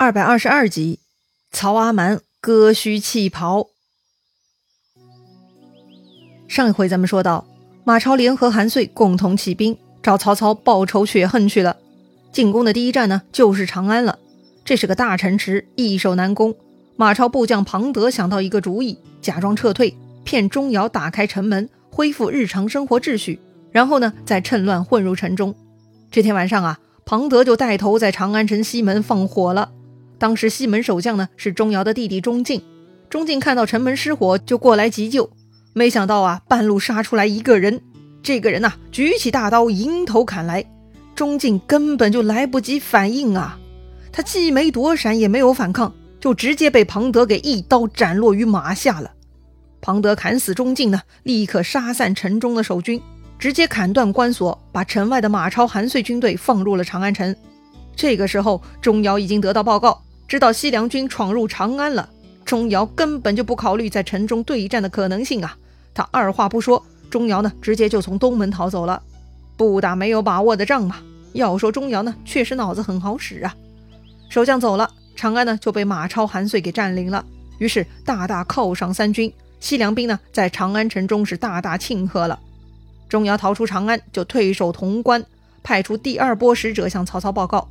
二百二十二集，曹阿瞒割须弃袍。上一回咱们说到，马超联合韩遂共同起兵，找曹操报仇雪恨去了。进攻的第一站呢，就是长安了。这是个大城池，易守难攻。马超部将庞德想到一个主意，假装撤退，骗钟繇打开城门，恢复日常生活秩序，然后呢，再趁乱混入城中。这天晚上啊，庞德就带头在长安城西门放火了。当时西门守将呢是钟繇的弟弟钟进，钟进看到城门失火，就过来急救。没想到啊，半路杀出来一个人，这个人呐举起大刀迎头砍来，钟敬根本就来不及反应啊，他既没躲闪也没有反抗，就直接被庞德给一刀斩落于马下了。庞德砍死钟敬呢，立刻杀散城中的守军，直接砍断关锁，把城外的马超、韩遂军队放入了长安城。这个时候，钟繇已经得到报告。知道西凉军闯入长安了，钟繇根本就不考虑在城中对战的可能性啊！他二话不说，钟繇呢直接就从东门逃走了。不打没有把握的仗嘛。要说钟繇呢，确实脑子很好使啊。守将走了，长安呢就被马超、韩遂给占领了。于是大大犒赏三军，西凉兵呢在长安城中是大大庆贺了。钟繇逃出长安，就退守潼关，派出第二波使者向曹操报告。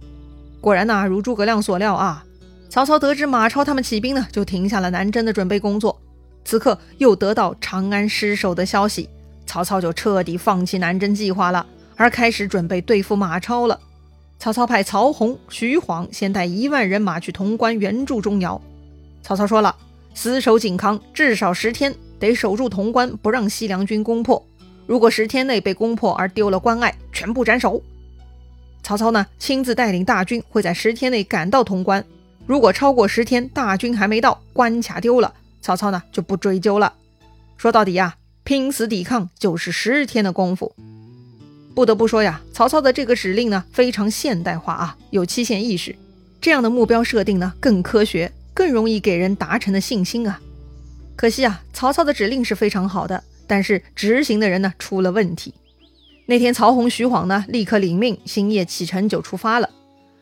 果然呐，如诸葛亮所料啊。曹操得知马超他们起兵呢，就停下了南征的准备工作。此刻又得到长安失守的消息，曹操就彻底放弃南征计划了，而开始准备对付马超了。曹操派曹洪、徐晃先带一万人马去潼关援助钟繇。曹操说了，死守井康至少十天，得守住潼关，不让西凉军攻破。如果十天内被攻破而丢了关隘，全部斩首。曹操呢，亲自带领大军，会在十天内赶到潼关。如果超过十天，大军还没到，关卡丢了，曹操呢就不追究了。说到底呀，拼死抵抗就是十天的功夫。不得不说呀，曹操的这个指令呢非常现代化啊，有期限意识。这样的目标设定呢更科学，更容易给人达成的信心啊。可惜啊，曹操的指令是非常好的，但是执行的人呢出了问题。那天曹洪、徐晃呢立刻领命，星夜启程就出发了。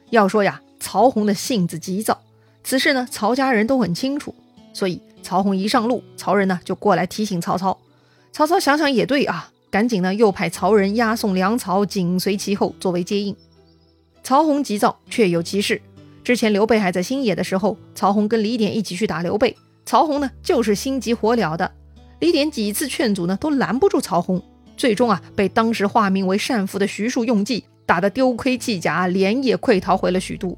要说呀。曹洪的性子急躁，此事呢，曹家人都很清楚，所以曹洪一上路，曹仁呢就过来提醒曹操。曹操想想也对啊，赶紧呢又派曹仁押送粮草，紧随其后作为接应。曹洪急躁，确有其事。之前刘备还在新野的时候，曹洪跟李典一起去打刘备，曹洪呢就是心急火燎的。李典几次劝阻呢，都拦不住曹洪，最终啊被当时化名为单父的徐庶用计，打得丢盔弃甲，连夜溃逃回了许都。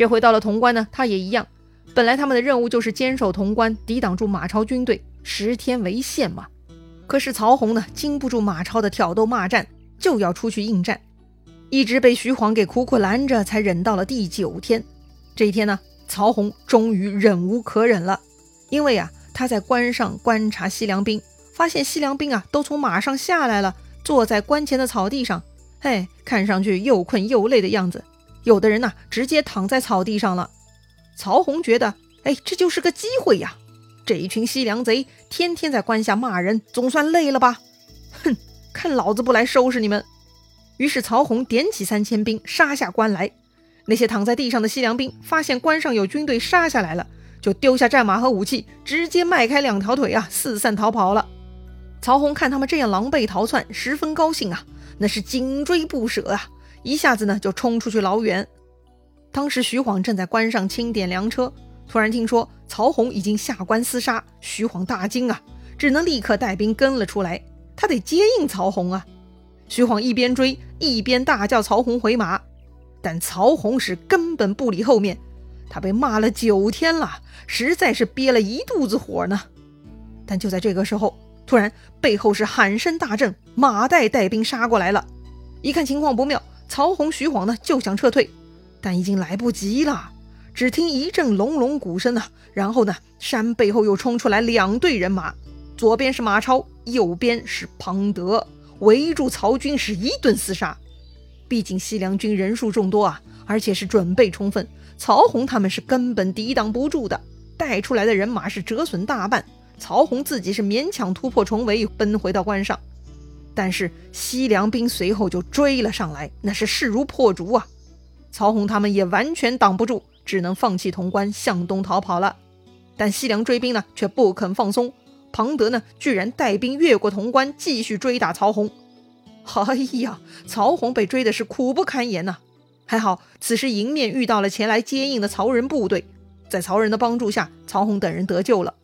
这回到了潼关呢，他也一样。本来他们的任务就是坚守潼关，抵挡住马超军队，十天为限嘛。可是曹洪呢，经不住马超的挑逗骂战，就要出去应战，一直被徐晃给苦苦拦着，才忍到了第九天。这一天呢，曹洪终于忍无可忍了，因为啊，他在关上观察西凉兵，发现西凉兵啊都从马上下来了，坐在关前的草地上，嘿，看上去又困又累的样子。有的人呢，直接躺在草地上了。曹洪觉得，哎，这就是个机会呀！这一群西凉贼天天在关下骂人，总算累了吧？哼，看老子不来收拾你们！于是曹洪点起三千兵，杀下关来。那些躺在地上的西凉兵发现关上有军队杀下来了，就丢下战马和武器，直接迈开两条腿啊，四散逃跑了。曹洪看他们这样狼狈逃窜，十分高兴啊，那是紧追不舍啊！一下子呢就冲出去老远。当时徐晃正在关上清点粮车，突然听说曹洪已经下关厮杀，徐晃大惊啊，只能立刻带兵跟了出来。他得接应曹洪啊。徐晃一边追一边大叫曹洪回马，但曹洪是根本不理后面。他被骂了九天了，实在是憋了一肚子火呢。但就在这个时候，突然背后是喊声大震，马岱带兵杀过来了。一看情况不妙。曹洪、徐晃呢就想撤退，但已经来不及了。只听一阵隆隆鼓声啊，然后呢，山背后又冲出来两队人马，左边是马超，右边是庞德，围住曹军是一顿厮杀。毕竟西凉军人数众多啊，而且是准备充分，曹洪他们是根本抵挡不住的，带出来的人马是折损大半。曹洪自己是勉强突破重围，奔回到关上。但是西凉兵随后就追了上来，那是势如破竹啊！曹洪他们也完全挡不住，只能放弃潼关，向东逃跑了。但西凉追兵呢，却不肯放松。庞德呢，居然带兵越过潼关，继续追打曹洪。哎呀，曹洪被追的是苦不堪言呐！还好此时迎面遇到了前来接应的曹仁部队，在曹仁的帮助下，曹洪等人得救了。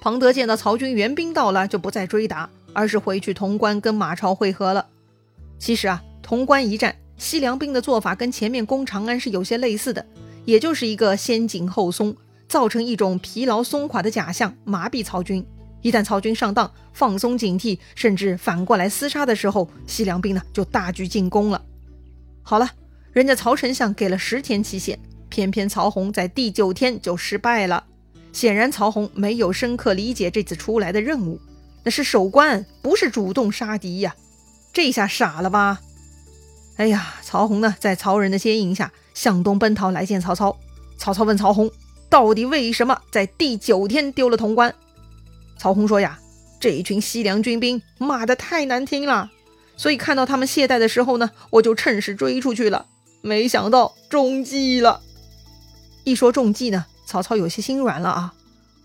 庞德见到曹军援兵到了，就不再追打，而是回去潼关跟马超会合了。其实啊，潼关一战，西凉兵的做法跟前面攻长安是有些类似的，也就是一个先紧后松，造成一种疲劳松垮的假象，麻痹曹军。一旦曹军上当，放松警惕，甚至反过来厮杀的时候，西凉兵呢就大举进攻了。好了，人家曹丞相给了十天期限，偏偏曹洪在第九天就失败了。显然，曹洪没有深刻理解这次出来的任务，那是守关，不是主动杀敌呀。这下傻了吧？哎呀，曹洪呢，在曹仁的接应下向东奔逃来见曹操。曹操问曹洪，到底为什么在第九天丢了潼关？曹洪说呀，这一群西凉军兵骂的太难听了，所以看到他们懈怠的时候呢，我就趁势追出去了。没想到中计了。一说中计呢，曹操有些心软了啊，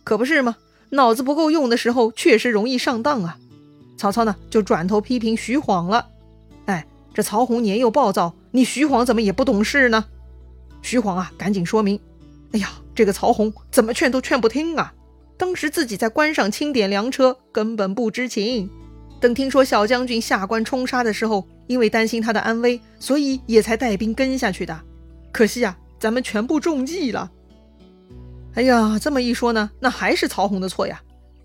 可不是吗？脑子不够用的时候，确实容易上当啊。曹操呢，就转头批评徐晃了。哎，这曹洪年幼暴躁，你徐晃怎么也不懂事呢？徐晃啊，赶紧说明。哎呀，这个曹洪怎么劝都劝不听啊！当时自己在关上清点粮车，根本不知情。等听说小将军下关冲杀的时候，因为担心他的安危，所以也才带兵跟下去的。可惜啊，咱们全部中计了。哎呀，这么一说呢，那还是曹洪的错呀！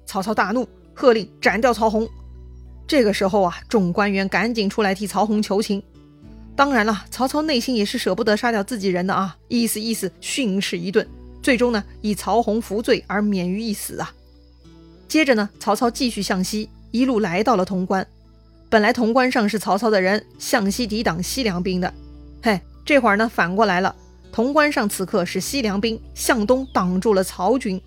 曹操大怒，喝令斩掉曹洪。这个时候啊，众官员赶紧出来替曹洪求情。当然了，曹操内心也是舍不得杀掉自己人的啊，意思意思训斥一顿。最终呢，以曹洪服罪而免于一死啊。接着呢，曹操继续向西，一路来到了潼关。本来潼关上是曹操的人，向西抵挡西凉兵的。嘿，这会儿呢，反过来了，潼关上此刻是西凉兵，向东挡住了曹军。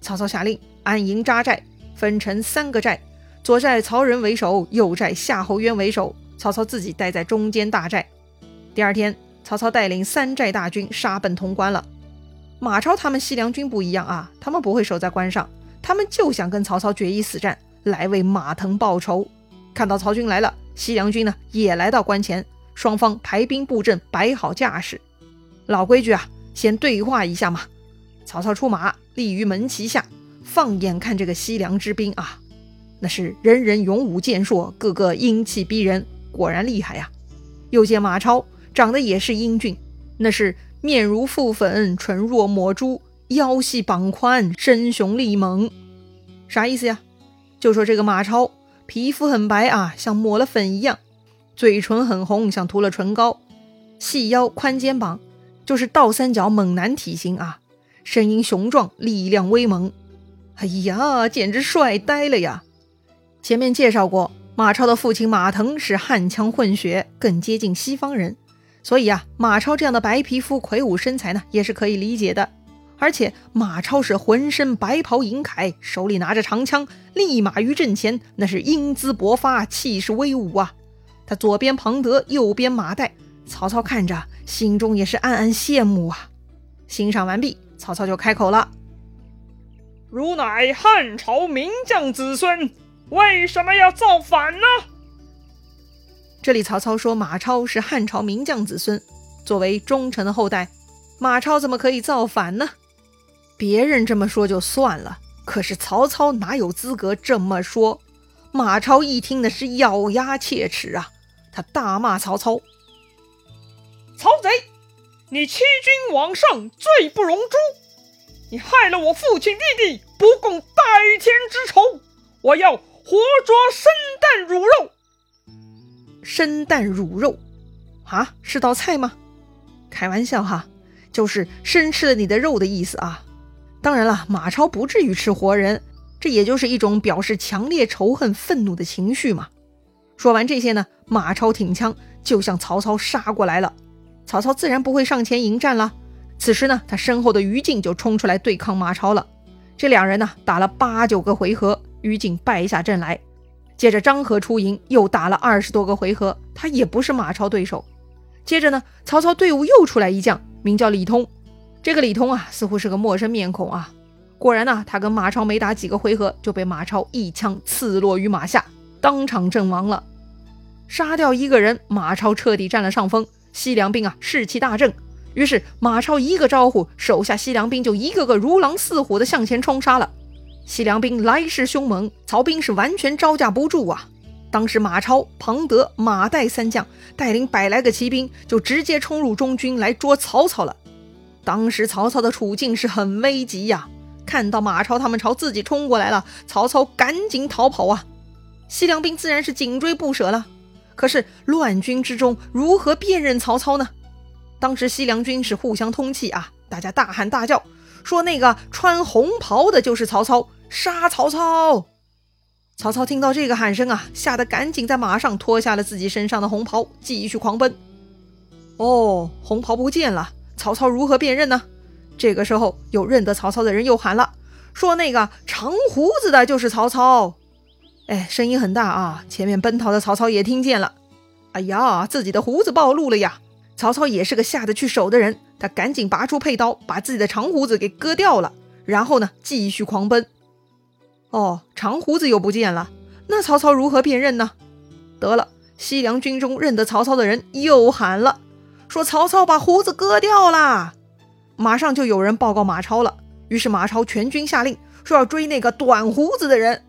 曹操下令安营扎寨，分成三个寨，左寨曹仁为首，右寨夏侯渊为首，曹操自己待在中间大寨。第二天，曹操带领三寨大军杀奔潼关了。马超他们西凉军不一样啊，他们不会守在关上，他们就想跟曹操决一死战，来为马腾报仇。看到曹军来了，西凉军呢也来到关前，双方排兵布阵，摆好架势。老规矩啊，先对话一下嘛。曹操出马，立于门旗下，放眼看这个西凉之兵啊，那是人人勇武健硕，个个英气逼人，果然厉害呀。又见马超长得也是英俊，那是。面如覆粉，唇若抹珠，腰细膀宽，身雄力猛，啥意思呀？就说这个马超皮肤很白啊，像抹了粉一样；嘴唇很红，像涂了唇膏；细腰宽肩膀，就是倒三角猛男体型啊。声音雄壮，力量威猛。哎呀，简直帅呆了呀！前面介绍过，马超的父亲马腾是汉羌混血，更接近西方人。所以啊，马超这样的白皮肤、魁梧身材呢，也是可以理解的。而且马超是浑身白袍银铠，手里拿着长枪，立马于阵前，那是英姿勃发，气势威武啊！他左边庞德，右边马岱，曹操看着心中也是暗暗羡慕啊。欣赏完毕，曹操就开口了：“汝乃汉朝名将子孙，为什么要造反呢？”这里曹操说马超是汉朝名将子孙，作为忠臣的后代，马超怎么可以造反呢？别人这么说就算了，可是曹操哪有资格这么说？马超一听的是咬牙切齿啊，他大骂曹操：“曹贼，你欺君罔上，罪不容诛！你害了我父亲弟弟，不共戴天之仇！我要活捉生啖乳肉！”生啖乳肉，啊，是道菜吗？开玩笑哈，就是生吃了你的肉的意思啊。当然了，马超不至于吃活人，这也就是一种表示强烈仇恨、愤怒的情绪嘛。说完这些呢，马超挺枪就向曹操杀过来了。曹操自然不会上前迎战了。此时呢，他身后的于禁就冲出来对抗马超了。这两人呢，打了八九个回合，于禁败下阵来。接着张合出营，又打了二十多个回合，他也不是马超对手。接着呢，曹操队伍又出来一将，名叫李通。这个李通啊，似乎是个陌生面孔啊。果然呢，他跟马超没打几个回合，就被马超一枪刺落于马下，当场阵亡了。杀掉一个人，马超彻底占了上风。西凉兵啊，士气大振。于是马超一个招呼，手下西凉兵就一个个如狼似虎的向前冲杀了。西凉兵来势凶猛，曹兵是完全招架不住啊。当时马超、庞德、马岱三将带领百来个骑兵，就直接冲入中军来捉曹操了。当时曹操的处境是很危急呀。看到马超他们朝自己冲过来了，曹操赶紧逃跑啊！西凉兵自然是紧追不舍了。可是乱军之中如何辨认曹操呢？当时西凉军是互相通气啊，大家大喊大叫，说那个穿红袍的就是曹操，杀曹操！曹操听到这个喊声啊，吓得赶紧在马上脱下了自己身上的红袍，继续狂奔。哦，红袍不见了，曹操如何辨认呢？这个时候，有认得曹操的人又喊了，说：“那个长胡子的就是曹操。”哎，声音很大啊！前面奔逃的曹操也听见了。哎呀，自己的胡子暴露了呀！曹操也是个下得去手的人，他赶紧拔出佩刀，把自己的长胡子给割掉了，然后呢，继续狂奔。哦，长胡子又不见了，那曹操如何辨认呢？得了，西凉军中认得曹操的人又喊了，说曹操把胡子割掉了。马上就有人报告马超了，于是马超全军下令说要追那个短胡子的人。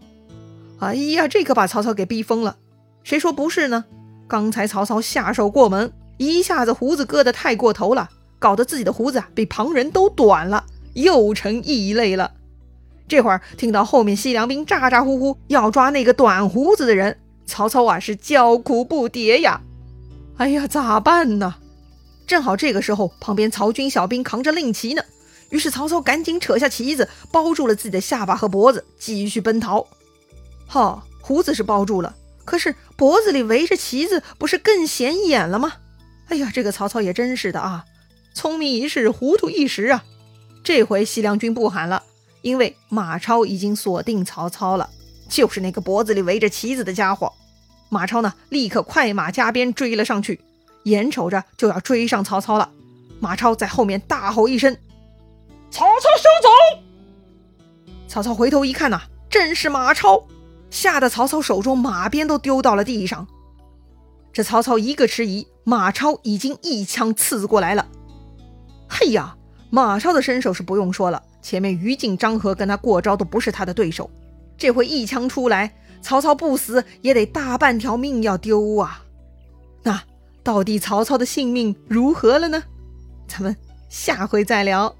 哎呀，这可把曹操给逼疯了。谁说不是呢？刚才曹操下手过猛，一下子胡子割得太过头了，搞得自己的胡子啊比旁人都短了，又成异类了。这会儿听到后面西凉兵咋咋呼呼要抓那个短胡子的人，曹操啊是叫苦不迭呀。哎呀，咋办呢？正好这个时候，旁边曹军小兵扛着令旗呢。于是曹操赶紧扯下旗子，包住了自己的下巴和脖子，继续奔逃。哈，胡子是包住了，可是脖子里围着旗子，不是更显眼了吗？哎呀，这个曹操也真是的啊，聪明一世，糊涂一时啊！这回西凉军不喊了，因为马超已经锁定曹操了，就是那个脖子里围着旗子的家伙。马超呢，立刻快马加鞭追了上去。眼瞅着就要追上曹操了，马超在后面大吼一声：“曹操休走！”曹操回头一看呐，正是马超，吓得曹操手中马鞭都丢到了地上。这曹操一个迟疑，马超已经一枪刺过来了。嘿呀，马超的身手是不用说了，前面于禁、张合跟他过招都不是他的对手，这回一枪出来，曹操不死也得大半条命要丢啊！那。到底曹操的性命如何了呢？咱们下回再聊。